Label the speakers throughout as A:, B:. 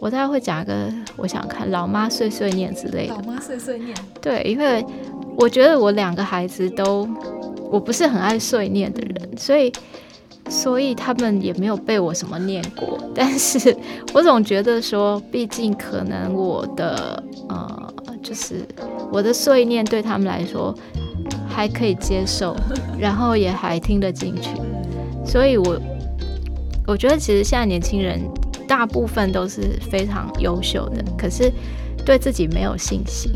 A: 我大概会讲一个，我想看老妈碎碎念之类的。
B: 老妈碎碎念。
A: 对，因为我觉得我两个孩子都，我不是很爱碎念的人，所以所以他们也没有被我什么念过。但是我总觉得说，毕竟可能我的呃，就是我的碎念对他们来说还可以接受，然后也还听得进去，所以我我觉得其实现在年轻人。大部分都是非常优秀的，可是对自己没有信心。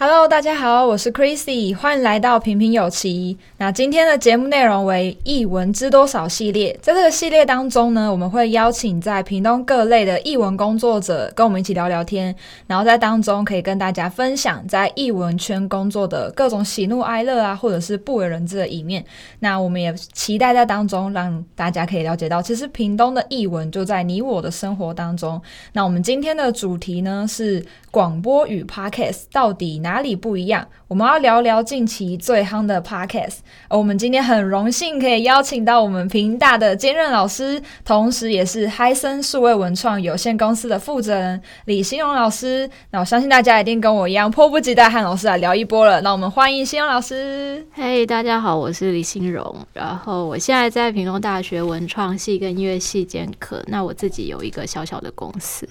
B: Hello，大家好，我是 Chrissy，欢迎来到平平有奇。那今天的节目内容为译文知多少系列，在这个系列当中呢，我们会邀请在屏东各类的译文工作者跟我们一起聊聊天，然后在当中可以跟大家分享在译文圈工作的各种喜怒哀乐啊，或者是不为人知的一面。那我们也期待在当中让大家可以了解到，其实屏东的译文就在你我的生活当中。那我们今天的主题呢是广播与 Podcast 到底哪里不一样？我们要聊聊近期最夯的 Podcast。而我们今天很荣幸可以邀请到我们平大的兼任老师，同时也是嗨森数位文创有限公司的负责人李新荣老师。那我相信大家一定跟我一样迫不及待和老师来聊一波了。那我们欢迎新荣老师。
A: 嘿，大家好，我是李新荣。然后我现在在屏东大学文创系跟音乐系兼课。那我自己有一个小小的公司。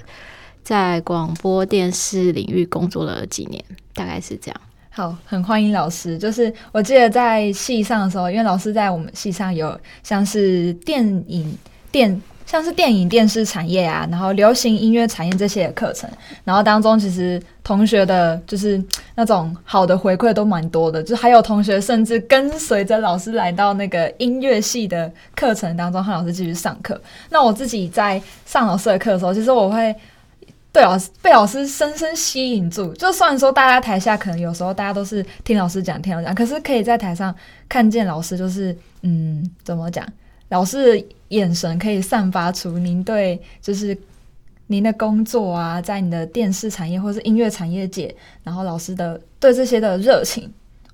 A: 在广播电视领域工作了几年，大概是这样。
B: 好，很欢迎老师。就是我记得在系上的时候，因为老师在我们系上有像是电影电，像是电影电视产业啊，然后流行音乐产业这些课程，然后当中其实同学的就是那种好的回馈都蛮多的，就还有同学甚至跟随着老师来到那个音乐系的课程当中，和老师继续上课。那我自己在上老师的课的时候，其实我会。被老师被老师深深吸引住，就算说大家台下可能有时候大家都是听老师讲听老师讲，可是可以在台上看见老师，就是嗯，怎么讲？老师眼神可以散发出您对就是您的工作啊，在你的电视产业或是音乐产业界，然后老师的对这些的热情。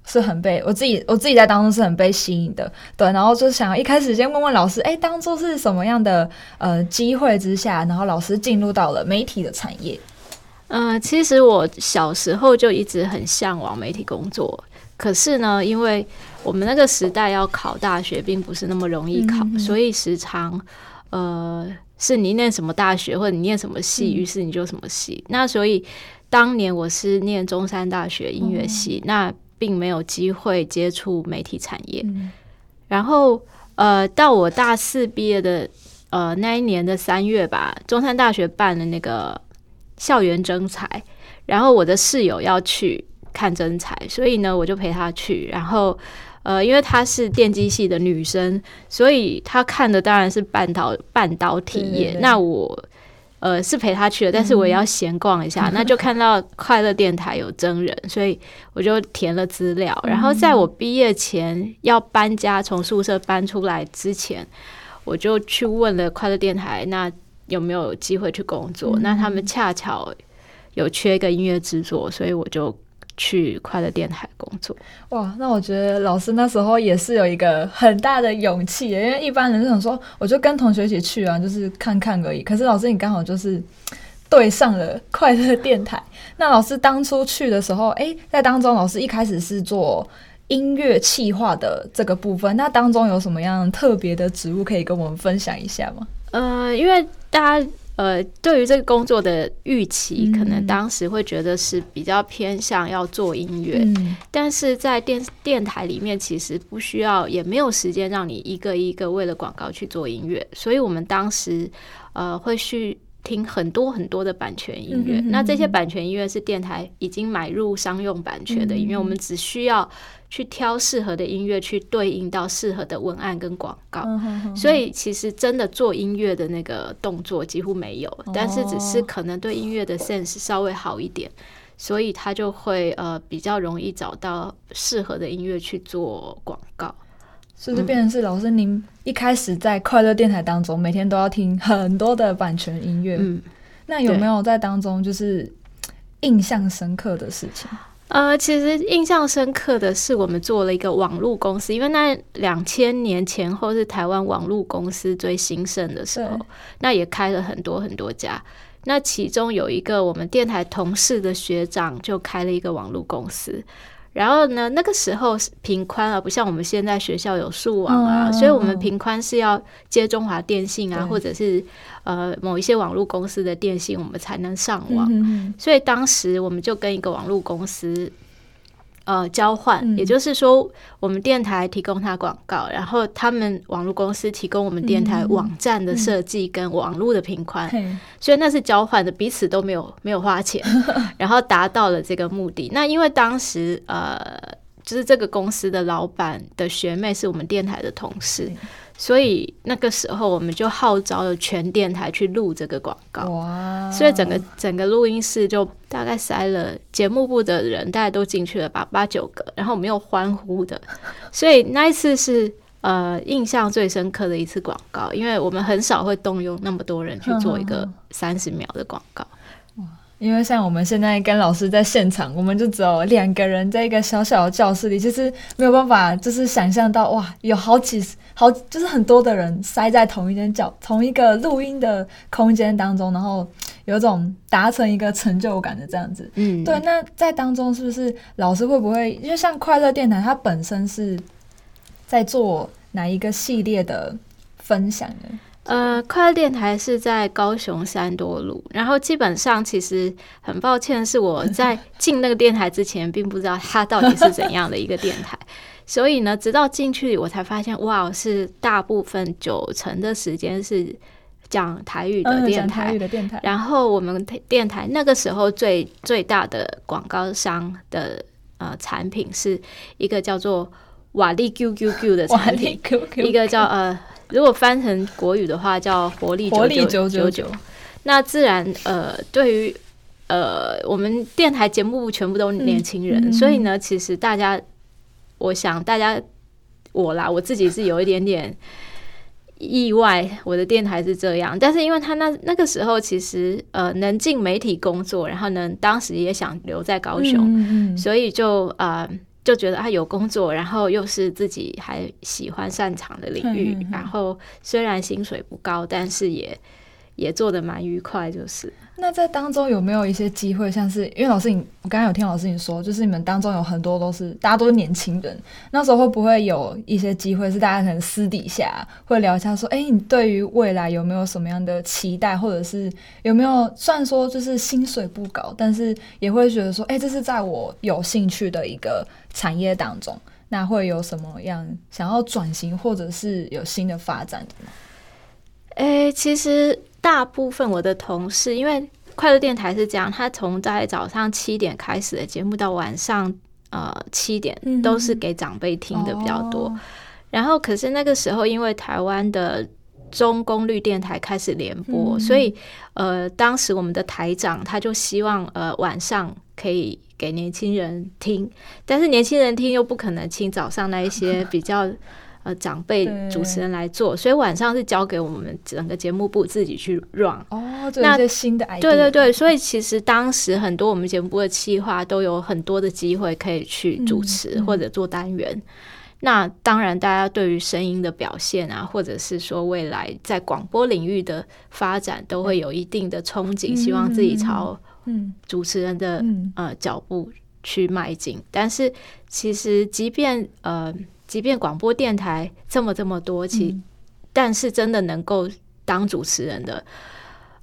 B: 是很被我自己，我自己在当中是很被吸引的，对，然后就想要一开始先问问老师，哎，当初是什么样的呃机会之下，然后老师进入到了媒体的产业？
A: 嗯、呃，其实我小时候就一直很向往媒体工作，可是呢，因为我们那个时代要考大学并不是那么容易考，所以时常呃是你念什么大学或者你念什么系，于、嗯、是你就什么系。那所以当年我是念中山大学音乐系，嗯、那。并没有机会接触媒体产业，嗯、然后呃，到我大四毕业的呃那一年的三月吧，中山大学办了那个校园征才，然后我的室友要去看征才，所以呢，我就陪他去。然后呃，因为她是电机系的女生，所以她看的当然是半导半导体业。对对对，那我。呃，是陪他去的，但是我也要闲逛一下，嗯、那就看到快乐电台有真人，所以我就填了资料。然后在我毕业前要搬家，从宿舍搬出来之前，我就去问了快乐电台，那有没有机会去工作？嗯、那他们恰巧有缺一个音乐制作，所以我就。去快乐电台工作
B: 哇，那我觉得老师那时候也是有一个很大的勇气，因为一般人是想说，我就跟同学一起去啊，就是看看而已。可是老师你刚好就是对上了快乐电台。那老师当初去的时候，哎、欸，在当中老师一开始是做音乐企划的这个部分，那当中有什么样特别的职务可以跟我们分享一下吗？
A: 呃，因为大家。呃，对于这个工作的预期，可能当时会觉得是比较偏向要做音乐，嗯、但是在电电台里面，其实不需要，也没有时间让你一个一个为了广告去做音乐，所以我们当时呃会去听很多很多的版权音乐，那这些版权音乐是电台已经买入商用版权的音乐，我们只需要。去挑适合的音乐，去对应到适合的文案跟广告，所以其实真的做音乐的那个动作几乎没有，哦、但是只是可能对音乐的 sense 稍微好一点，所以他就会呃比较容易找到适合的音乐去做广告。
B: 所以就变成是老师，您一开始在快乐电台当中，每天都要听很多的版权音乐，嗯，那有没有在当中就是印象深刻的事情？
A: 呃，其实印象深刻的是，我们做了一个网络公司，因为那两千年前后是台湾网络公司最兴盛的时候，那也开了很多很多家。那其中有一个我们电台同事的学长就开了一个网络公司。然后呢，那个时候频宽啊，不像我们现在学校有数网啊，嗯、所以我们频宽是要接中华电信啊，或者是呃某一些网络公司的电信，我们才能上网。嗯、所以当时我们就跟一个网络公司。呃，交换，嗯、也就是说，我们电台提供他广告，然后他们网络公司提供我们电台网站的设计跟网络的频宽，所以那是交换的，彼此都没有没有花钱，然后达到了这个目的。那因为当时呃，就是这个公司的老板的学妹是我们电台的同事。所以那个时候，我们就号召了全电台去录这个广告。哇！所以整个整个录音室就大概塞了节目部的人，大家都进去了吧，八九个。然后我们又欢呼的，所以那一次是呃印象最深刻的一次广告，因为我们很少会动用那么多人去做一个 三十秒的广告。
B: 因为像我们现在跟老师在现场，我们就只有两个人在一个小小的教室里，其实没有办法，就是想象到哇，有好几好，就是很多的人塞在同一间教同一个录音的空间当中，然后有种达成一个成就感的这样子。嗯，对。那在当中是不是老师会不会，因为像快乐电台，它本身是在做哪一个系列的分享呢？
A: 呃，快乐电台是在高雄三多路，然后基本上其实很抱歉，是我在进那个电台之前，并不知道它到底是怎样的一个电台，所以呢，直到进去我才发现，哇，是大部分九成的时间是讲台语的电台，台语的电台。然后我们电台那个时候最最大的广告商的呃产品是一个叫做瓦力 QQQ 的产品，一个叫呃。如果翻成国语的话，叫活力九九九九。那自然，呃，对于呃，我们电台节目全部都年轻人，所以呢，其实大家，我想大家我啦，我自己是有一点点意外，我的电台是这样。但是因为他那那个时候，其实呃，能进媒体工作，然后呢，当时也想留在高雄，所以就啊。呃就觉得啊有工作，然后又是自己还喜欢擅长的领域，嗯、然后虽然薪水不高，但是也也做的蛮愉快，就是。
B: 那在当中有没有一些机会，像是因为老师你，我刚刚有听老师你说，就是你们当中有很多都是大家都是年轻人，那时候会不会有一些机会是大家可能私底下会聊一下，说，哎、欸，你对于未来有没有什么样的期待，或者是有没有虽然说就是薪水不高，但是也会觉得说，哎、欸，这是在我有兴趣的一个产业当中，那会有什么样想要转型或者是有新的发展的吗？
A: 哎、欸，其实。大部分我的同事，因为快乐电台是这样，他从在早上七点开始的节目到晚上呃七点，都是给长辈听的比较多。嗯、然后，可是那个时候，因为台湾的中功率电台开始联播，嗯、所以呃，当时我们的台长他就希望呃晚上可以给年轻人听，但是年轻人听又不可能听早上那一些比较。呃，长辈主持人来做，所以晚上是交给我们整个节目部自己去 run。哦，
B: 那这些新的 idea。
A: 对对对，所以其实当时很多我们节目部的企划都有很多的机会可以去主持或者做单元。嗯嗯、那当然，大家对于声音的表现啊，或者是说未来在广播领域的发展，都会有一定的憧憬，嗯、希望自己朝主持人的、嗯、呃脚步去迈进。但是其实，即便呃。即便广播电台这么这么多，其、嗯、但是真的能够当主持人的，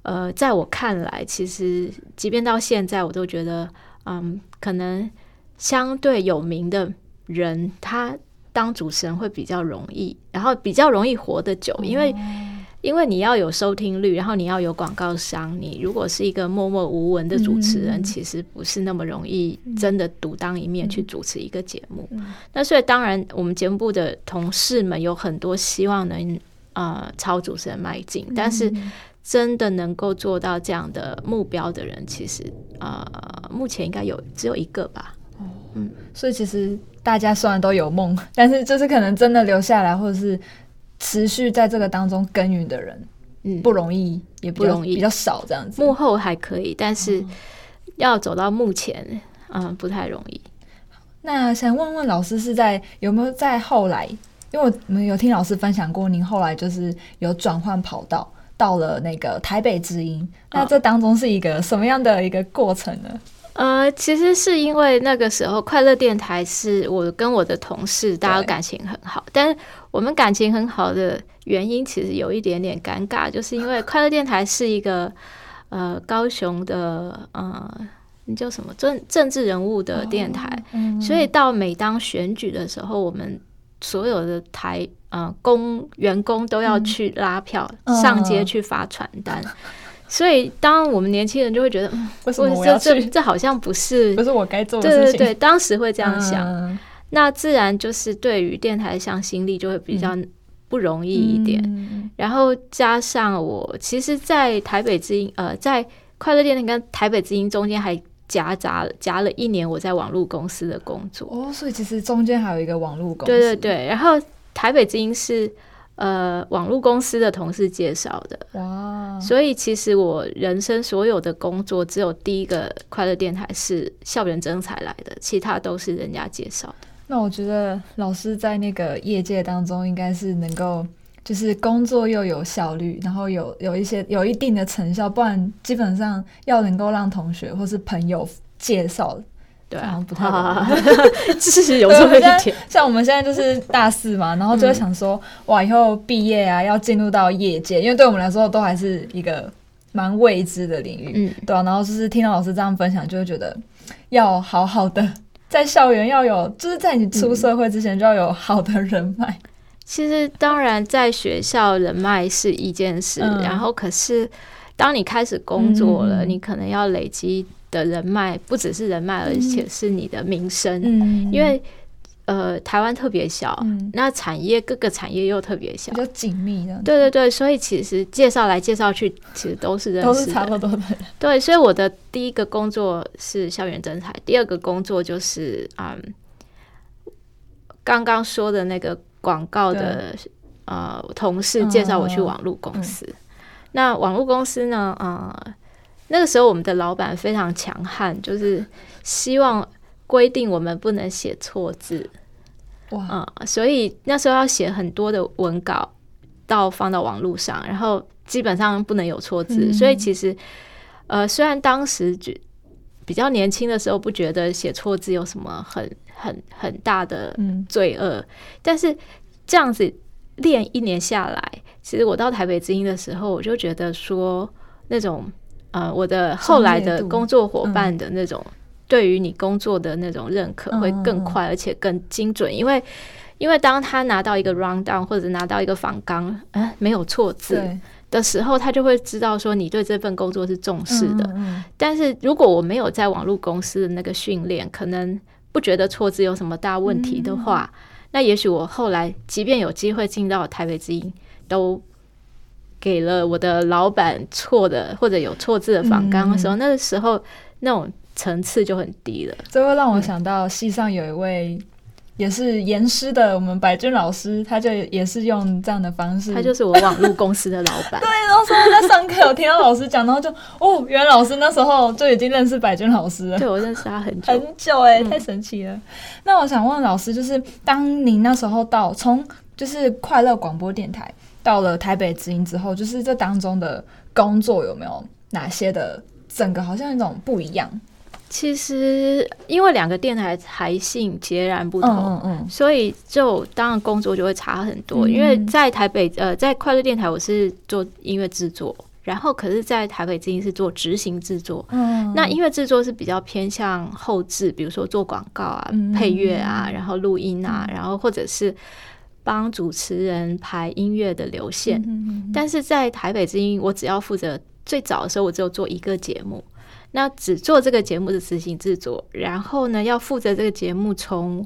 A: 呃，在我看来，其实即便到现在，我都觉得，嗯，可能相对有名的人，他当主持人会比较容易，然后比较容易活得久，因为。因为你要有收听率，然后你要有广告商。你如果是一个默默无闻的主持人，嗯、其实不是那么容易真的独当一面去主持一个节目。嗯、那所以当然，我们节目部的同事们有很多希望能呃朝主持人迈进，嗯、但是真的能够做到这样的目标的人，其实呃目前应该有只有一个吧。
B: 嗯，所以其实大家虽然都有梦，但是就是可能真的留下来，或者是。持续在这个当中耕耘的人，嗯，不容易，也不容易，比较少这样子。
A: 幕后还可以，但是要走到目前，嗯，不太容易。
B: 那想问问老师，是在有没有在后来？因为我们有听老师分享过，您后来就是有转换跑道，到了那个台北之音。那这当中是一个什么样的一个过程呢？
A: 呃，其实是因为那个时候快乐电台是我跟我的同事，大家感情很好，但是我们感情很好的原因其实有一点点尴尬，就是因为快乐电台是一个呃高雄的呃你叫什么政政治人物的电台，哦嗯、所以到每当选举的时候，我们所有的台呃工员工都要去拉票，嗯、上街去发传单。嗯所以，当我们年轻人就会觉得，
B: 为什么我要去？
A: 这这好像不是
B: 不是我该做的事情。
A: 对对对，当时会这样想。嗯、那自然就是对于电台的向心力就会比较不容易一点。嗯、然后加上我，其实，在台北之音，呃，在快乐电台跟台北之音中间还夹杂夹了一年我在网络公司的工作。
B: 哦，所以其实中间还有一个网络公司。
A: 对对对，然后台北之音是。呃，网络公司的同事介绍的，哇！所以其实我人生所有的工作，只有第一个快乐电台是校园征才来的，其他都是人家介绍的。
B: 那我觉得老师在那个业界当中，应该是能够就是工作又有效率，然后有有一些有一定的成效，不然基本上要能够让同学或是朋友介绍。对啊，不太 好，
A: 这是有这么一点。
B: 像我们现在就是大四嘛，然后就会想说，嗯、哇，以后毕业啊，要进入到业界，因为对我们来说都还是一个蛮未知的领域，嗯，对啊。然后就是听到老师这样分享，就会觉得要好好的在校园要有，就是在你出社会之前就要有好的人脉。
A: 其实当然在学校人脉是一件事，嗯、然后可是当你开始工作了，嗯、你可能要累积。的人脉不只是人脉，而且是你的名声。嗯、因为呃，台湾特别小，嗯、那产业各个产业又特别小，
B: 比较紧密的。
A: 对对对，所以其实介绍来介绍去，其实都是认识，
B: 都是差不多的。
A: 对，所以我的第一个工作是校园征才，第二个工作就是嗯，刚刚说的那个广告的呃同事介绍我去网络公司。嗯、那网络公司呢，呃。那个时候，我们的老板非常强悍，就是希望规定我们不能写错字。哇，嗯，所以那时候要写很多的文稿到放到网络上，然后基本上不能有错字。嗯、所以其实，呃，虽然当时就比较年轻的时候不觉得写错字有什么很很很大的罪恶，嗯、但是这样子练一年下来，其实我到台北之音的时候，我就觉得说那种。呃，我的后来的工作伙伴的那种对于你工作的那种认可会更快，而且更精准，因为因为当他拿到一个 rundown 或者拿到一个访纲，哎，没有错字的时候，他就会知道说你对这份工作是重视的。但是如果我没有在网络公司的那个训练，可能不觉得错字有什么大问题的话，那也许我后来即便有机会进到台北之音，都。给了我的老板错的或者有错字的访纲的时候，嗯、那个时候那种层次就很低了。
B: 这会让我想到戏上有一位也是严师的我们白君老师，他就也是用这样的方式。
A: 他就是我网络公司的老板。对，
B: 然后说在上课有听到老师讲，然后就哦，原来老师那时候就已经认识白君老师了。
A: 对，我认识他很久
B: 很久哎、欸，太神奇了。嗯、那我想问老师，就是当你那时候到从就是快乐广播电台。到了台北之音之后，就是这当中的工作有没有哪些的整个好像一种不一样？
A: 其实因为两个电台台性截然不同，嗯嗯，所以就当然工作就会差很多。嗯、因为在台北呃，在快乐电台我是做音乐制作，然后可是在台北之音是做执行制作。嗯，那音乐制作是比较偏向后置，比如说做广告啊、嗯、配乐啊，然后录音啊，嗯、然后或者是。帮主持人排音乐的流线，嗯哼嗯哼，但是在台北之音，我只要负责最早的时候，我只有做一个节目，那只做这个节目的执行制作，然后呢，要负责这个节目从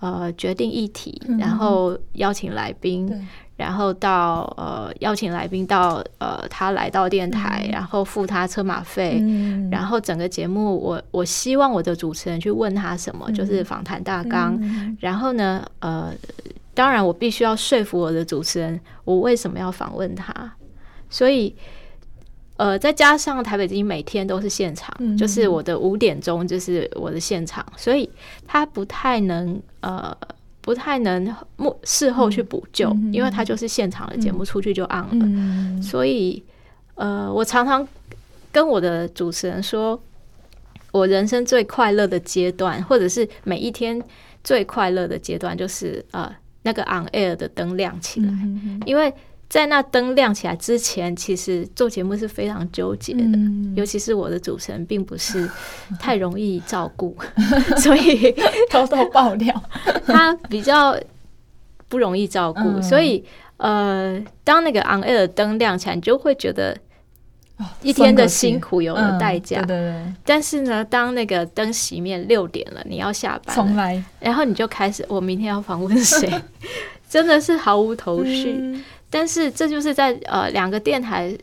A: 呃决定议题，然后邀请来宾，嗯、然后到呃邀请来宾到呃他来到电台，嗯、然后付他车马费，嗯、然后整个节目我我希望我的主持人去问他什么，嗯、就是访谈大纲，嗯、然后呢呃。当然，我必须要说服我的主持人，我为什么要访问他。所以，呃，再加上台北之音每天都是现场，
B: 嗯、
A: 就是我的五点钟就是我的现场，所以他不太能呃，不太能幕事后去补救，嗯、因为他就是现场的节目出去就 on 了，嗯、所以呃，我常常跟我的主持人说，我人生最快乐的阶段，或者是每一天最快乐的阶段，就是呃那个 on air 的灯亮起来，嗯、因为。在那灯亮起来之前，其实做节目是非常纠结的，嗯、尤其是我的主持人并不是 太容易照顾，所以
B: 偷偷爆料，
A: 他比较不容易照顾，嗯、所以呃，当那个 on air 的灯亮起来，你就会觉得一天的辛苦有了代价。嗯、对对对。但是呢，当那个灯熄灭六点了，你要下班，重来，然后你就开始，我明天要访问谁？真的是毫无头绪。嗯但是这就是在呃两个电台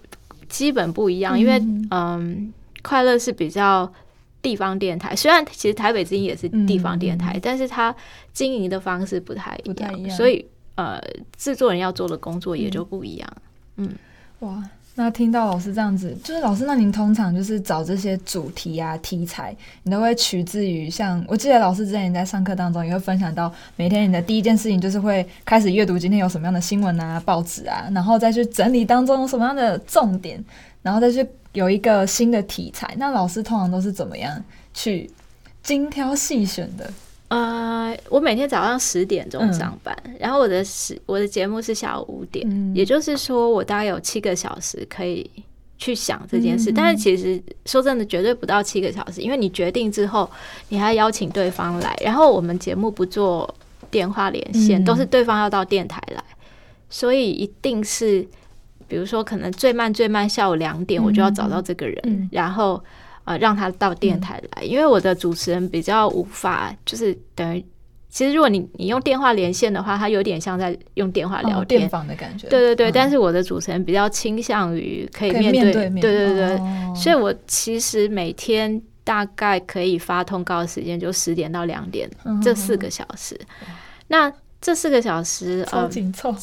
A: 基本不一样，因为嗯、呃，快乐是比较地方电台，虽然其实台北之音也是地方电台，嗯、但是它经营的方式不太一样，所以呃制作人要做的工作也就不一样。嗯，嗯
B: 哇。那听到老师这样子，就是老师，那您通常就是找这些主题啊、题材，你都会取自于像我记得老师之前在上课当中也会分享到，每天你的第一件事情就是会开始阅读今天有什么样的新闻啊、报纸啊，然后再去整理当中有什么样的重点，然后再去有一个新的题材。那老师通常都是怎么样去精挑细选的？
A: 呃，我每天早上十点钟上班，嗯、然后我的时我的节目是下午五点，嗯、也就是说我大概有七个小时可以去想这件事。嗯、但是其实说真的，绝对不到七个小时，因为你决定之后，你还要邀请对方来，然后我们节目不做电话连线，嗯、都是对方要到电台来，所以一定是，比如说可能最慢最慢下午两点，我就要找到这个人，嗯、然后。呃，让他到电台来，嗯、因为我的主持人比较无法，就是等于，其实如果你你用电话连线的话，他有点像在用电话聊天，
B: 哦、电访的感觉。
A: 对对对，嗯、但是我的主持人比较倾向于可以面对，面对面，对对对，哦、所以我其实每天大概可以发通告的时间就十点到两点，嗯、这四个小时。嗯、那这四个小时
B: 超紧凑、呃，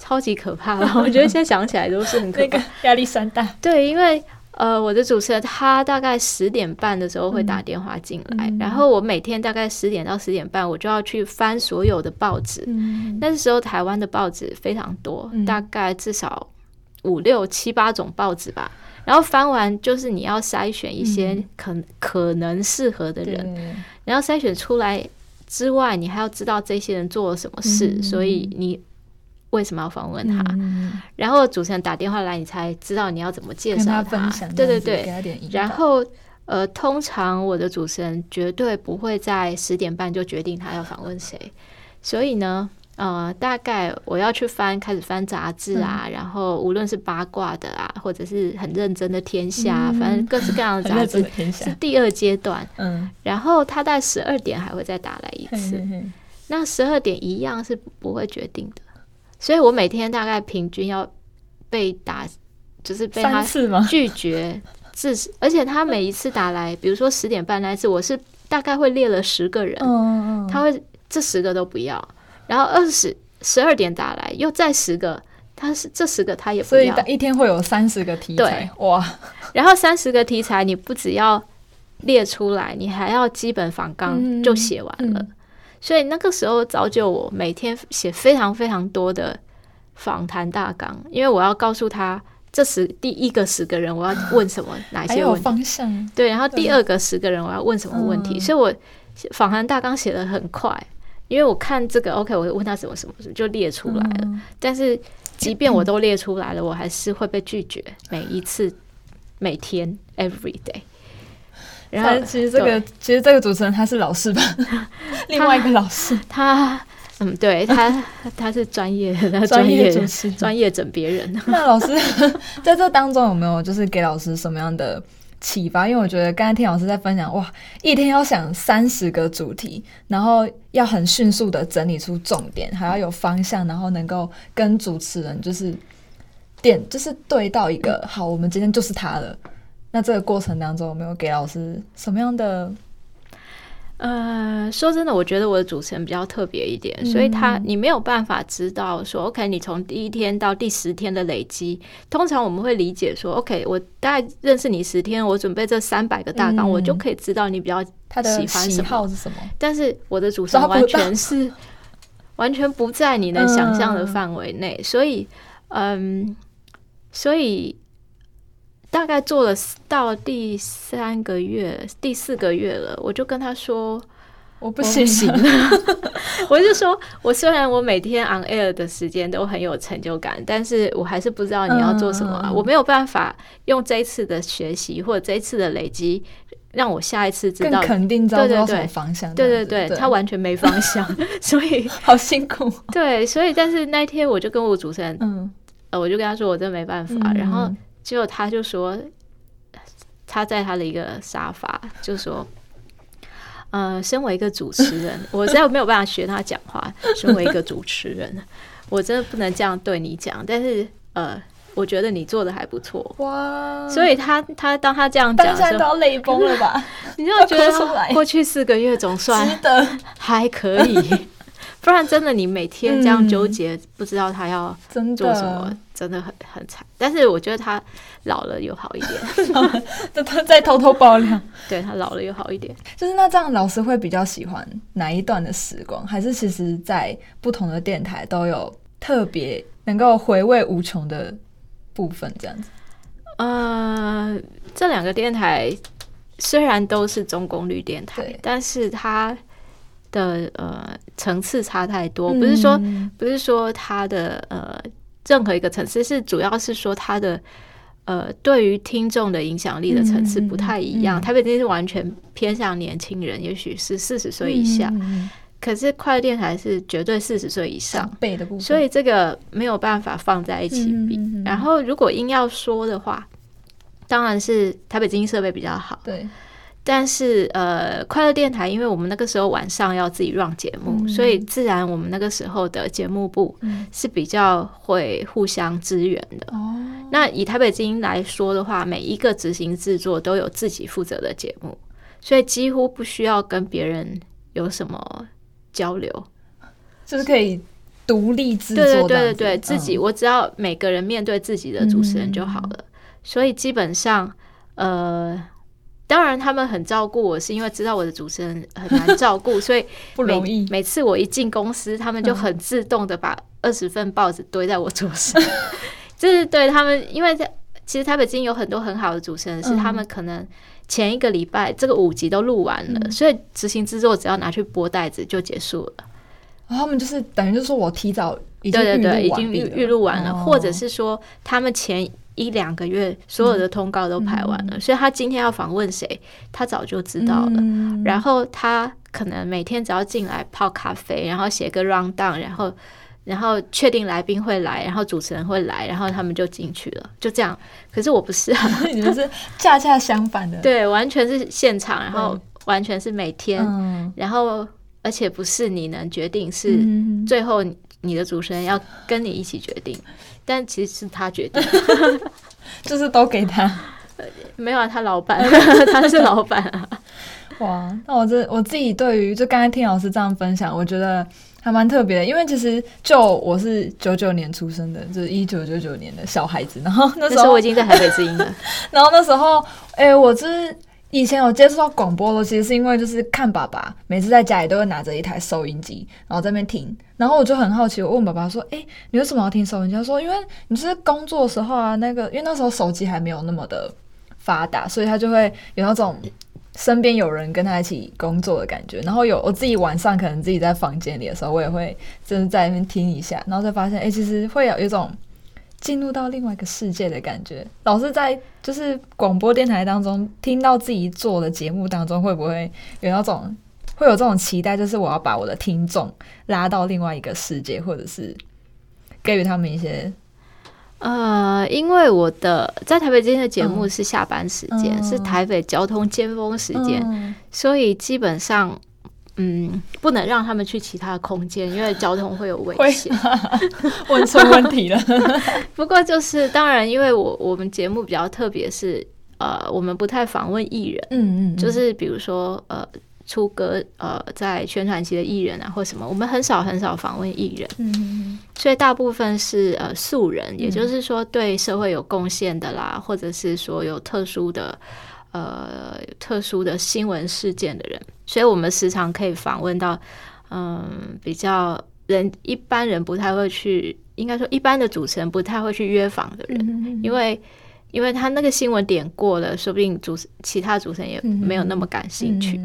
A: 超级可怕了。我觉得现在想起来都是很可怕，
B: 压力山大。
A: 对，因为。呃，我的主持人他大概十点半的时候会打电话进来，嗯、然后我每天大概十点到十点半，我就要去翻所有的报纸。嗯、那时候台湾的报纸非常多，嗯、大概至少五六七八种报纸吧。然后翻完就是你要筛选一些可、嗯、可能适合的人，然后筛选出来之外，你还要知道这些人做了什么事，嗯、所以你。为什么要访问他？嗯、然后主持人打电话来，你才知道你要怎么介绍他。
B: 分享
A: 对对对，然后呃，通常我的主持人绝对不会在十点半就决定他要访问谁，所以呢，呃，大概我要去翻，开始翻杂志啊，嗯、然后无论是八卦的啊，或者是很认真的天下，嗯、反正各式各样的杂志是第二阶段。嗯，然后他在十二点还会再打来一次，嘿嘿嘿，那十二点一样是不会决定的。所以我每天大概平均要被打，就是被他拒绝，至而且他每一次打来，比如说十点半那一次，我是大概会列了十个人，他会这十个都不要，然后二十十二点打来又再十个，他是这十个他也不要，
B: 所以一天会有三十个题材，哇，
A: 然后三十个题材你不只要列出来，你还要基本访纲就写完了。嗯嗯所以那个时候造就我每天写非常非常多的访谈大纲，因为我要告诉他这十第一个十个人我要问什么哪些问题。
B: 方向，
A: 对，然后第二个十个人我要问什么问题，所以我访谈大纲写的很快，因为我看这个 OK，我问他什么什么什么就列出来了，但是即便我都列出来了，我还是会被拒绝，每一次每天 every day。
B: 然后其实这个其实这个主持人他是老师吧，另外一个老师，
A: 他嗯，对他他是专业的专业主持专业整别人。
B: 那老师 在这当中有没有就是给老师什么样的启发？因为我觉得刚才听老师在分享，哇，一天要想三十个主题，然后要很迅速的整理出重点，还要有方向，然后能够跟主持人就是点就是对到一个、嗯、好，我们今天就是他了。那这个过程当中有没有给老师什么样的？
A: 呃，说真的，我觉得我的主持人比较特别一点，嗯、所以他你没有办法知道说，OK，你从第一天到第十天的累积，通常我们会理解说，OK，我大概认识你十天，我准备这三百个大纲，嗯、我就可以知道你比较喜欢什么。是什么？但是我的主持人完全是 完全不在你能想象的范围内，嗯、所以，嗯，所以。大概做了到第三个月、第四个月了，我就跟他说：“
B: 我不行了。”
A: 我就说：“我虽然我每天 on air 的时间都很有成就感，但是我还是不知道你要做什么啊，我没有办法用这一次的学习或者这一次的累积，让我下一次知道
B: 肯定知道什么方向。
A: 对对对，他完全没方向，所以
B: 好辛苦。
A: 对，所以但是那天我就跟我主持人，嗯，呃，我就跟他说，我真的没办法，然后。结果他就说，他在他的一个沙发就说，呃，身为一个主持人，我实在没有办法学他讲话。身为一个主持人，我真的不能这样对你讲。但是，呃，我觉得你做的还不错。哇！所以他他当他这样讲的时候，
B: 都要泪崩了吧？
A: 你就觉得过去四个月总算还可以。不然真的，你每天这样纠结，不知道他要做什么，嗯、真的很很惨。但是我觉得他老了又好一点，
B: 都他在偷偷爆料。
A: 对，他老了又好一点。
B: 就是那这样，老师会比较喜欢哪一段的时光？还是其实在不同的电台都有特别能够回味无穷的部分？这样子。
A: 呃，这两个电台虽然都是中功率电台，但是它。的呃层次差太多，不是说不是说它的呃任何一个层次，是主要是说它的呃对于听众的影响力的层次不太一样。台北电视是完全偏向年轻人，也许是四十岁以下，可是快乐电台是绝对四十岁以上，所以这个没有办法放在一起比。然后如果硬要说的话，当然是台北经济设备比较好，对。但是，呃，快乐电台，因为我们那个时候晚上要自己 run 节目，嗯、所以自然我们那个时候的节目部是比较会互相支援的。哦、那以台北精英来说的话，每一个执行制作都有自己负责的节目，所以几乎不需要跟别人有什么交流，
B: 就是可以独立制作。
A: 对对对对对，自己我只要每个人面对自己的主持人就好了。嗯、所以基本上，呃。当然，他们很照顾我，是因为知道我的主持人很难照顾，所以
B: 不容易。
A: 每次我一进公司，他们就很自动的把二十份报纸堆在我桌上。这是对他们，因为在其实台北经有很多很好的主持人，是他们可能前一个礼拜这个五集都录完了，所以执行制作只要拿去播袋子就结束了。
B: 他们就是等于就是说我提早已
A: 经对对对，已经预预录完了，或者是说他们前。一两个月，所有的通告都排完了，嗯、所以他今天要访问谁，他早就知道了。嗯、然后他可能每天只要进来泡咖啡，然后写个 rundown，然后然后确定来宾会来，然后主持人会来，然后他们就进去了，就这样。可是我不是啊，
B: 你们是恰恰相反的，
A: 对，完全是现场，然后完全是每天，嗯、然后而且不是你能决定，是最后你的主持人要跟你一起决定。但其实是他决定，
B: 就是都给他，
A: 没有啊，他老板，他是老板啊。
B: 哇，那我这我自己对于就刚才听老师这样分享，我觉得还蛮特别的，因为其实就我是九九年出生的，就是一九九九年的小孩子，然后那时候，
A: 我已经在台北之音了，
B: 然后那时候，哎、欸，我就是。以前有接触到广播的，其实是因为就是看爸爸每次在家里都会拿着一台收音机，然后在那边听，然后我就很好奇，我问爸爸说：“哎、你为什么要听收音机？”他说：“因为你是工作的时候啊，那个因为那时候手机还没有那么的发达，所以他就会有那种身边有人跟他一起工作的感觉。然后有我自己晚上可能自己在房间里的时候，我也会就是在那边听一下，然后就发现，哎、其实会有一种。”进入到另外一个世界的感觉，老是在就是广播电台当中听到自己做的节目当中，会不会有那种会有这种期待？就是我要把我的听众拉到另外一个世界，或者是给予他们一些
A: 呃，因为我的在台北今天的节目是下班时间，嗯、是台北交通尖峰时间，嗯、所以基本上。嗯，不能让他们去其他的空间，因为交通会有危险。
B: 问错问题了。
A: 不过就是当然，因为我我们节目比较特别，是呃，我们不太访问艺人。嗯，嗯嗯。就是比如说呃，出歌呃在宣传期的艺人啊或什么，我们很少很少访问艺人，
B: 嗯，
A: 所以大部分是呃素人，也就是说对社会有贡献的啦，或者是说有特殊的呃特殊的新闻事件的人，所以我们时常可以访问到嗯比较人一般人不太会去，应该说一般的主持人不太会去约访的人，因为。因为他那个新闻点过了，说不定主其他主持人也没有那么感兴趣。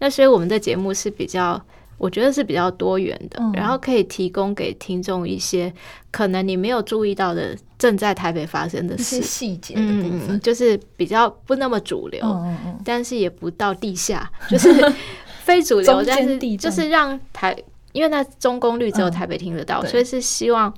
A: 那所以我们的节目是比较，我觉得是比较多元的，嗯、然后可以提供给听众一些可能你没有注意到的正在台北发生的事
B: 细节的部分，
A: 嗯，就是比较不那么主流，嗯嗯、但是也不到地下，就是 非主流，但是就是让台，因为那中功率只有台北听得到，嗯、所以是希望。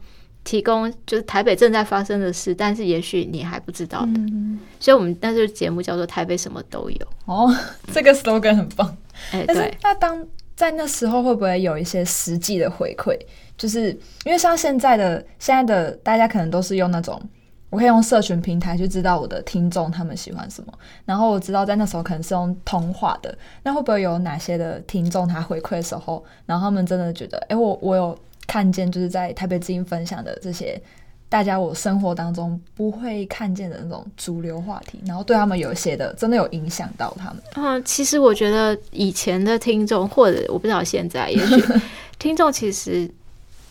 A: 提供就是台北正在发生的事，但是也许你还不知道的。嗯、所以，我们那这个节目叫做“台北什么都有”。
B: 哦，这个 slogan 很棒。
A: 哎、欸，
B: 对。那当在那时候会不会有一些实际的回馈？就是因为像现在的现在的大家可能都是用那种，我可以用社群平台去知道我的听众他们喜欢什么。然后我知道在那时候可能是用通话的，那会不会有哪些的听众他回馈的时候，然后他们真的觉得，哎、我我有。看见就是在台北之音分享的这些大家我生活当中不会看见的那种主流话题，然后对他们有一些的真的有影响到他们。
A: 嗯，其实我觉得以前的听众或者我不知道现在，也许 听众其实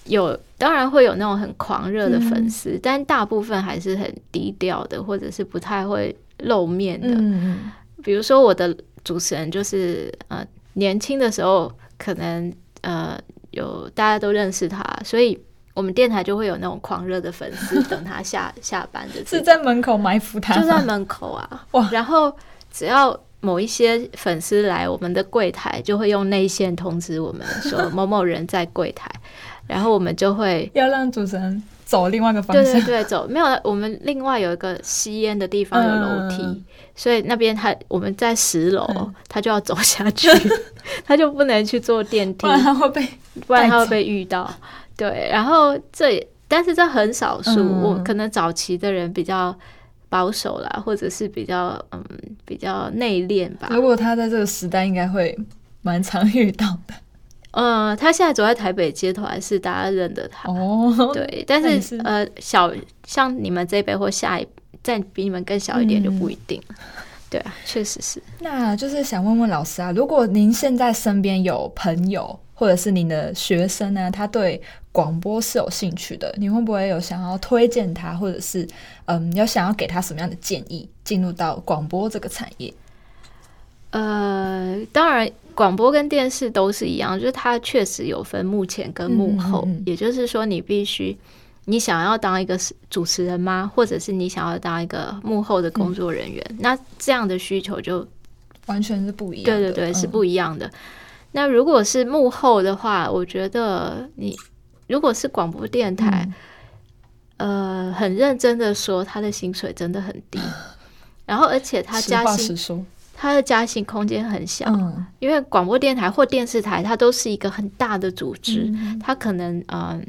A: 有，当然会有那种很狂热的粉丝，嗯、但大部分还是很低调的，或者是不太会露面的。嗯，比如说我的主持人就是呃年轻的时候可能呃。有大家都认识他，所以我们电台就会有那种狂热的粉丝等他下 下班的，
B: 是在门口埋伏他，
A: 就在门口啊。哇！然后只要某一些粉丝来我们的柜台，就会用内线通知我们说 某某人在柜台，然后我们就会
B: 要让主持人走另外一个方向，
A: 对对对，走没有。我们另外有一个吸烟的地方有楼梯，嗯、所以那边他我们在十楼，嗯、他就要走下去，他就不能去坐电梯，不
B: 然他会被。
A: 不然他会被遇到，对，然后这但是这很少数，嗯、我可能早期的人比较保守啦，或者是比较嗯比较内敛吧。
B: 如果他在这个时代，应该会蛮常遇到的。
A: 嗯，他现在走在台北街头，还是大家认得他哦。对，但是，是呃，小像你们这一辈或下一再比你们更小一点就不一定了。嗯、对啊，确实是。
B: 那就是想问问老师啊，如果您现在身边有朋友，或者是你的学生呢，他对广播是有兴趣的，你会不会有想要推荐他，或者是嗯，有想要给他什么样的建议，进入到广播这个产业？
A: 呃，当然，广播跟电视都是一样，就是它确实有分幕前跟幕后，嗯嗯嗯，也就是说，你必须你想要当一个主持人吗？或者是你想要当一个幕后的工作人员？嗯、那这样的需求就
B: 完全是不一样的，
A: 对对对，是不一样的。嗯那如果是幕后的话，我觉得你如果是广播电台，嗯、呃，很认真的说，他的薪水真的很低，然后而且他加薪，他的加薪空间很小，嗯、因为广播电台或电视台，它都是一个很大的组织，它、嗯、可能嗯，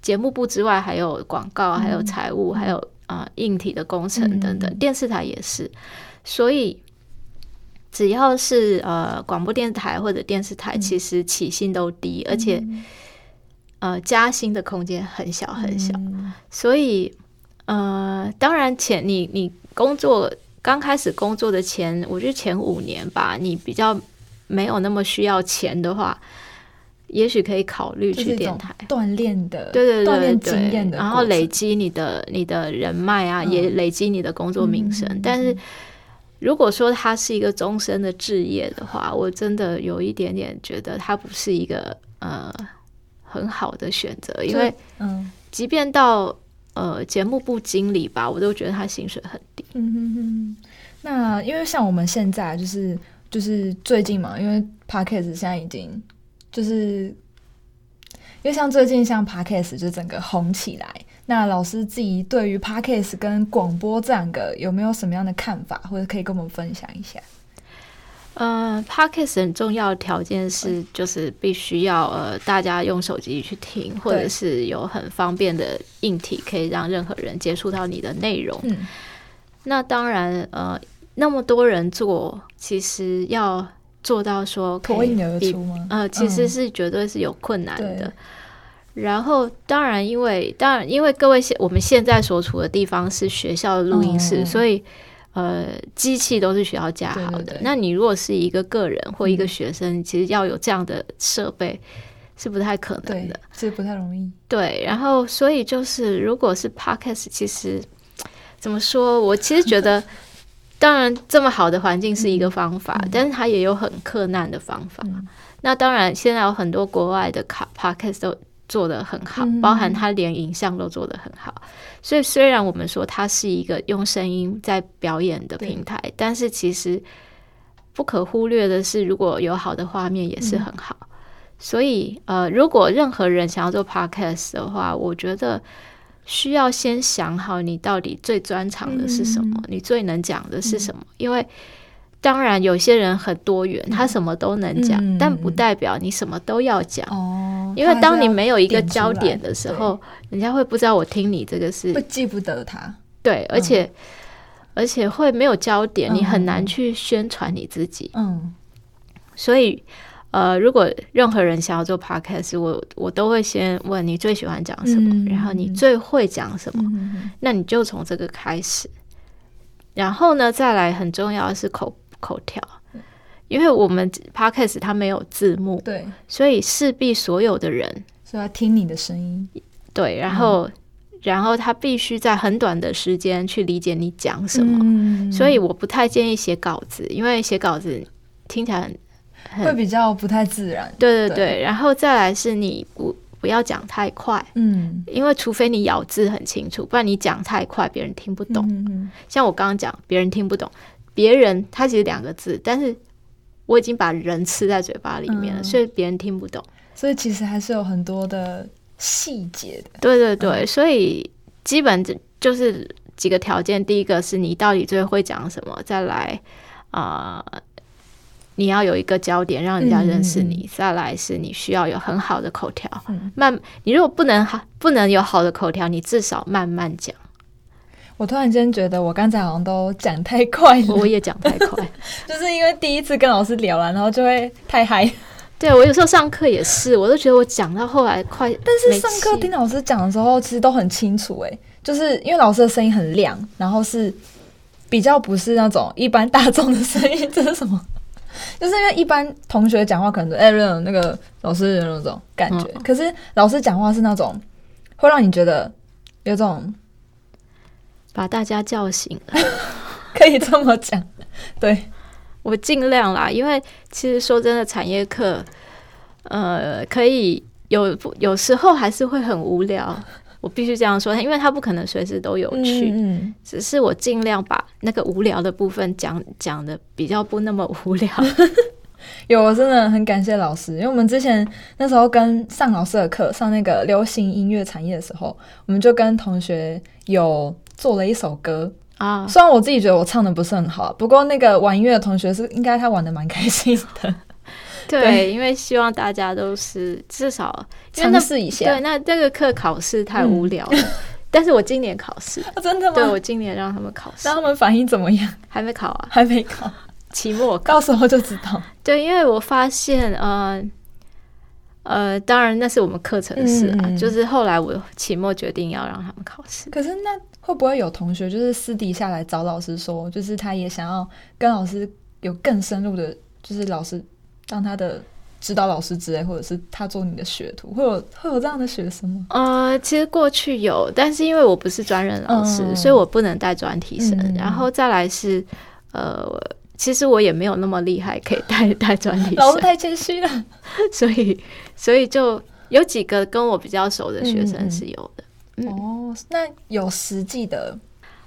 A: 节目部之外还有广告，还有财务，嗯、还有啊、呃、硬体的工程等等，嗯、电视台也是，所以。只要是呃广播电台或者电视台，其实起薪都低，嗯、而且呃加薪的空间很小很小，嗯、所以呃当然前你你工作刚开始工作的前，我觉得前五年吧，你比较没有那么需要钱的话，也许可以考虑去电台。
B: 锻炼的，
A: 对对对
B: 锻炼经验的，
A: 然后累积你的你的人脉啊，嗯、也累积你的工作名声，嗯、但是。如果说它是一个终身的置业的话，我真的有一点点觉得它不是一个呃很好的选择，因为嗯，即便到呃节目部经理吧，我都觉得他薪水很低。
B: 嗯哼哼。那因为像我们现在就是就是最近嘛，因为 Podcast 现在已经就是因为像最近像 Podcast 就整个红起来。那老师自己对于 Podcast 跟广播这两个有没有什么样的看法，或者可以跟我们分享一下？
A: 呃，Podcast 很重要的条件是，就是必须要呃大家用手机去听，或者是有很方便的硬体，可以让任何人接触到你的内容。嗯，那当然，呃，那么多人做，其实要做到说
B: 脱颖而出吗？
A: 呃，其实是绝对是有困难的。嗯、然后，当然，因为当然，因为各位现我们现在所处的地方是学校的录音室，嗯、所以呃，机器都是学校架好的。对对对，那你如果是一个个人或一个学生，嗯、其实要有这样的设备是不太可能的，
B: 这不太容易。
A: 对，然后所以就是，如果是 Podcast，其实怎么说？我其实觉得。当然，这么好的环境是一个方法，嗯、但是它也有很困难的方法。嗯、那当然，现在有很多国外的卡 podcast 都做得很好，嗯、包含他连影像都做得很好。所以，虽然我们说它是一个用声音在表演的平台，但是其实不可忽略的是，如果有好的画面也是很好。嗯、所以，呃，如果任何人想要做 podcast 的话，我觉得。需要先想好你到底最专长的是什么，嗯、你最能讲的是什么？嗯、因为当然有些人很多元，嗯、他什么都能讲，嗯、但不代表你什么都要讲。哦，因为当你没有一个焦点的时候，人家会不知道我听你这个是
B: 会记不得他。
A: 对，而且、嗯、而且会没有焦点，你很难去宣传你自己。嗯，所以。呃，如果任何人想要做 podcast，我我都会先问你最喜欢讲什么，嗯、然后你最会讲什么，嗯、那你就从这个开始。然后呢，再来很重要的是口口条，因为我们 podcast 它没有字幕，
B: 对，
A: 所以势必所有的人
B: 是要听你的声音，
A: 对，然后、嗯、然后他必须在很短的时间去理解你讲什么，嗯、所以我不太建议写稿子，因为写稿子听起来很。
B: 会比较不太自然，
A: 对对对，对。然后再来是你不不要讲太快，嗯，因为除非你咬字很清楚，不然你讲太快别人听不懂。嗯嗯。像我刚刚讲，别人听不懂，别人他其实两个字，但是我已经把人吃在嘴巴里面了，嗯、所以别人听不懂。
B: 所以其实还是有很多的细节的。
A: 对对对，嗯、所以基本就是几个条件，第一个是你到底最会讲什么，再来啊。呃你要有一个焦点，让人家认识你。嗯、再来是你需要有很好的口条，嗯、慢。你如果不能好，不能有好的口条，你至少慢慢讲。
B: 我突然间觉得我刚才好像都讲太快了，
A: 我也讲太快，
B: 就是因为第一次跟老师聊了，然后就会太嗨。
A: 对，我有时候上课也是，我都觉得我讲到后来快。
B: 但是上课听老师讲的时候，其实都很清楚。诶，就是因为老师的声音很亮，然后是比较不是那种一般大众的声音。这是什么？就是因为一般同学讲话可能哎，那那个老师有那种感觉，嗯、可是老师讲话是那种会让你觉得有种
A: 把大家叫醒了，
B: 可以这么讲。对，
A: 我尽量啦，因为其实说真的，产业课呃可以有有时候还是会很无聊。我必须这样说，因为他不可能随时都有趣，嗯嗯，只是我尽量把那个无聊的部分讲讲的比较不那么无聊。
B: 有，我真的很感谢老师，因为我们之前那时候跟上老师的课，上那个流行音乐产业的时候，我们就跟同学有做了一首歌啊。虽然我自己觉得我唱的不是很好，不过那个玩音乐的同学是应该他玩的蛮开心的。
A: 对，对，因为希望大家都是至少
B: 尝试一下。
A: 对，那这个课考试太无聊了。嗯、但是我今年考试，
B: 真的吗？
A: 对，我今年让他们考试，
B: 那他们反应怎么样？
A: 还没考啊？
B: 还没考，
A: 期末，
B: 到时候就知道。
A: 对，因为我发现，呃，呃，当然那是我们课程事啊，嗯、就是后来我期末决定要让他们考试。
B: 可是那会不会有同学就是私底下来找老师说，就是他也想要跟老师有更深入的，就是老师。当他的指导老师之类，或者是他做你的学徒，会有会有这样的学生吗？
A: 呃，其实过去有，但是因为我不是专任老师，嗯、所以我不能带专题生。嗯、然后再来是，呃，其实我也没有那么厉害，可以带带专题生。
B: 老师太谦虚了，
A: 所以所以就有几个跟我比较熟的学生是有的。
B: 嗯嗯、哦，那有实际的，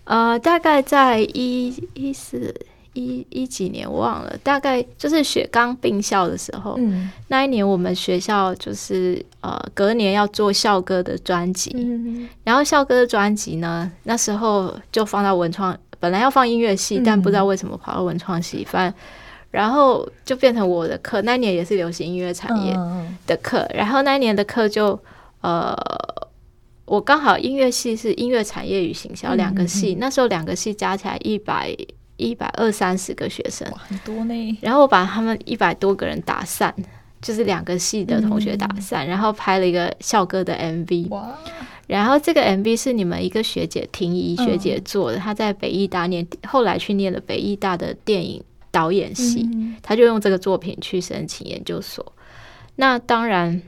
A: 呃，大概在一一四。一一几年我忘了，大概就是雪刚并校的时候，嗯、那一年我们学校就是呃隔年要做校歌的专辑，嗯、然后校歌的专辑呢，那时候就放到文创，本来要放音乐系，嗯、但不知道为什么跑到文创系，反正然后就变成我的课。那一年也是流行音乐产业的课，嗯、然后那一年的课就呃，我刚好音乐系是音乐产业与行销两个系，嗯、那时候两个系加起来一百。一百二三十个学生，
B: 很多呢。
A: 然后我把他们一百多个人打散，就是两个系的同学打散，嗯、然后拍了一个校歌的 MV。哇！然后这个 MV 是你们一个学姐婷宜学姐做的，她、嗯、在北艺大念，后来去念了北艺大的电影导演系，她、嗯、就用这个作品去申请研究所。那当然。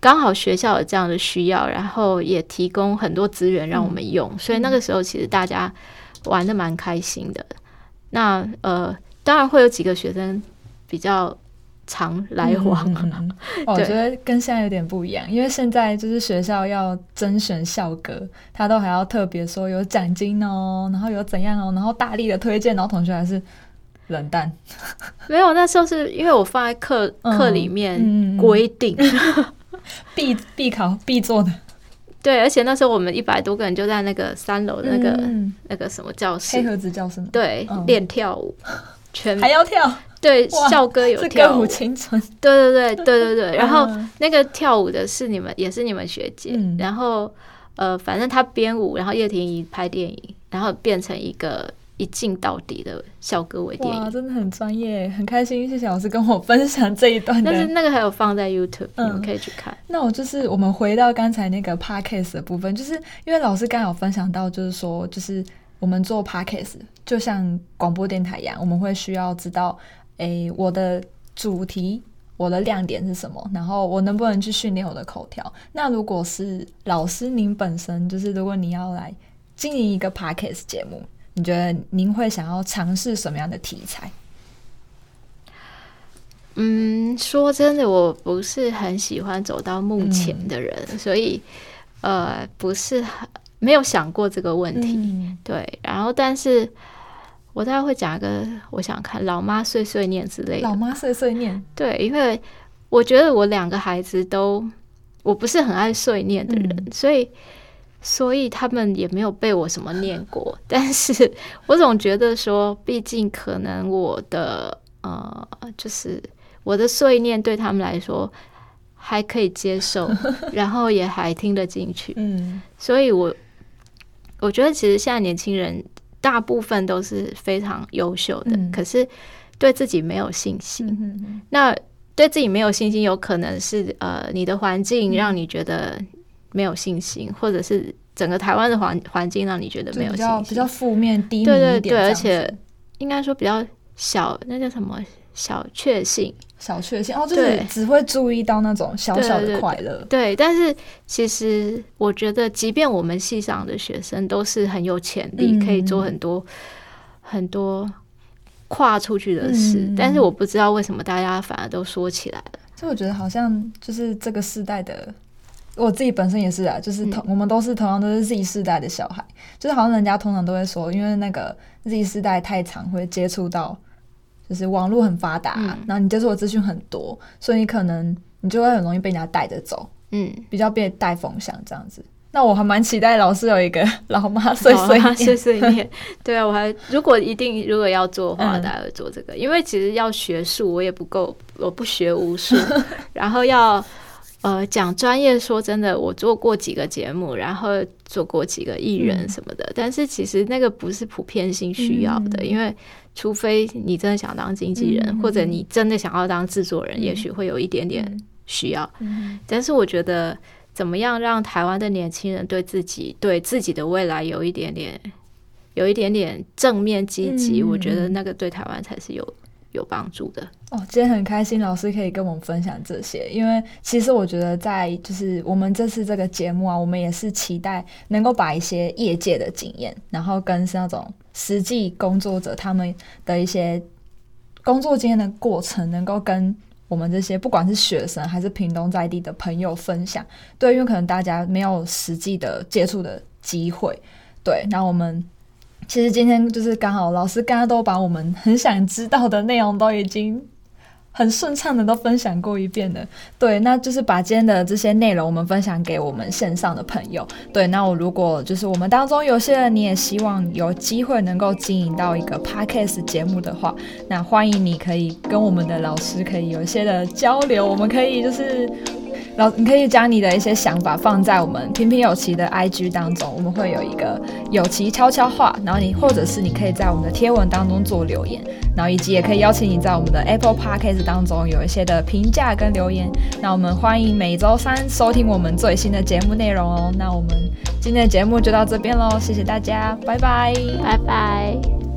A: 刚好学校有这样的需要，然后也提供很多资源让我们用，嗯、所以那个时候其实大家玩的蛮开心的。那呃，当然会有几个学生比较常来往。
B: 我觉得跟现在有点不一样，因为现在就是学校要甄选校歌，他都还要特别说有奖金哦，然后有怎样哦，然后大力的推荐，然后同学还是冷淡。
A: 没有，那时候是因为我放在课课、嗯、里面规定。嗯嗯
B: 必必考必做的，
A: 对，而且那时候我们一百多个人就在那个三楼的那个、嗯、那个什么教室，
B: 黑盒子教室，
A: 对，练、嗯、跳舞，全
B: 还要跳，
A: 对，校歌有跳
B: 舞，青春，
A: 对对对对对对，然后那个跳舞的是你们，也是你们学姐，嗯、然后呃，反正他编舞，然后叶婷仪拍电影，然后变成一个。一镜到底的小歌微电影，
B: 哇，真的很专业，很开心。谢谢老师跟我分享这一段。
A: 但是那个还有放在 YouTube，、嗯、你们可以去看。
B: 那我就是我们回到刚才那个 Podcast 的部分，就是因为老师刚有分享到，就是说，就是我们做 Podcast 就像广播电台一样，我们会需要知道，诶、欸，我的主题，我的亮点是什么，然后我能不能去训练我的口条。那如果是老师您本身，就是如果你要来经营一个 Podcast 节目。你觉得您会想要尝试什么样的题材？
A: 嗯，说真的，我不是很喜欢走到目前的人，嗯、所以呃，不是很没有想过这个问题。嗯、对，然后但是我大概会讲一个，我想看老妈碎碎念之类的。
B: 老妈碎碎念，
A: 对，因为我觉得我两个孩子都，我不是很爱碎念的人，嗯、所以。所以他们也没有被我什么念过，但是我总觉得说，毕竟可能我的呃，就是我的碎念对他们来说还可以接受，然后也还听得进去。嗯，所以我我觉得其实现在年轻人大部分都是非常优秀的，嗯、可是对自己没有信心。那对自己没有信心，有可能是呃，你的环境让你觉得。没有信心，或者是整个台湾的环环境让你觉得没有信心，
B: 比较负面、低。
A: 对对对，而且应该说比较小，那叫什么小确幸？
B: 小确幸哦，就是只会注意到那种小小的快乐。对，
A: 对，但是其实我觉得，即便我们系上的学生都是很有潜力，嗯、可以做很多很多跨出去的事，嗯、但是我不知道为什么大家反而都说起来了。
B: 所以我觉得好像就是这个世代的。我自己本身也是啊，就是同、嗯、我们都是同样都是 Z 世代的小孩，就是好像人家通常都会说，因为那个 Z 世代太常会接触到，就是网络很发达，嗯、然后你接触的资讯很多，所以你可能你就会很容易被人家带着走，嗯，比较被带风向这样子。那我还蛮期待老师有一个老妈 碎碎念，
A: 碎碎念，对啊，我还如果一定如果要做的话，大家会做这个，嗯、因为其实要学术我也不够，我不学无术，然后要。呃，讲专业，说真的，我做过几个节目，然后做过几个艺人什么的，嗯、但是其实那个不是普遍性需要的，嗯、因为除非你真的想当经纪人，嗯、或者你真的想要当制作人，嗯、也许会有一点点需要。嗯、但是我觉得，怎么样让台湾的年轻人对自己、对自己的未来有一点点、有一点点正面积极，嗯、我觉得那个对台湾才是有。有帮助的
B: 哦，今天很开心，老师可以跟我们分享这些。因为其实我觉得，在就是我们这次这个节目啊，我们也是期待能够把一些业界的经验，然后跟是那种实际工作者他们的一些工作经验的过程，能够跟我们这些不管是学生还是屏东在地的朋友分享。对，因为可能大家没有实际的接触的机会。对，那我们。其实今天就是刚好，老师刚刚都把我们很想知道的内容都已经很顺畅的都分享过一遍了。对，那就是把今天的这些内容我们分享给我们线上的朋友。对，那我如果就是我们当中有些人你也希望有机会能够经营到一个 podcast 节目的话，那欢迎你可以跟我们的老师可以有一些的交流，我们可以就是。老你可以将你的一些想法放在我们平平有奇的 IG 当中，我们会有一个有奇悄悄话，然后你或者是你可以在我们的贴文当中做留言，然后以及也可以邀请你在我们的 Apple Podcast 当中有一些的评价跟留言。那我们欢迎每周三收听我们最新的节目内容哦。那我们今天的节目就到这边喽，谢谢大家，拜拜，
A: 拜拜。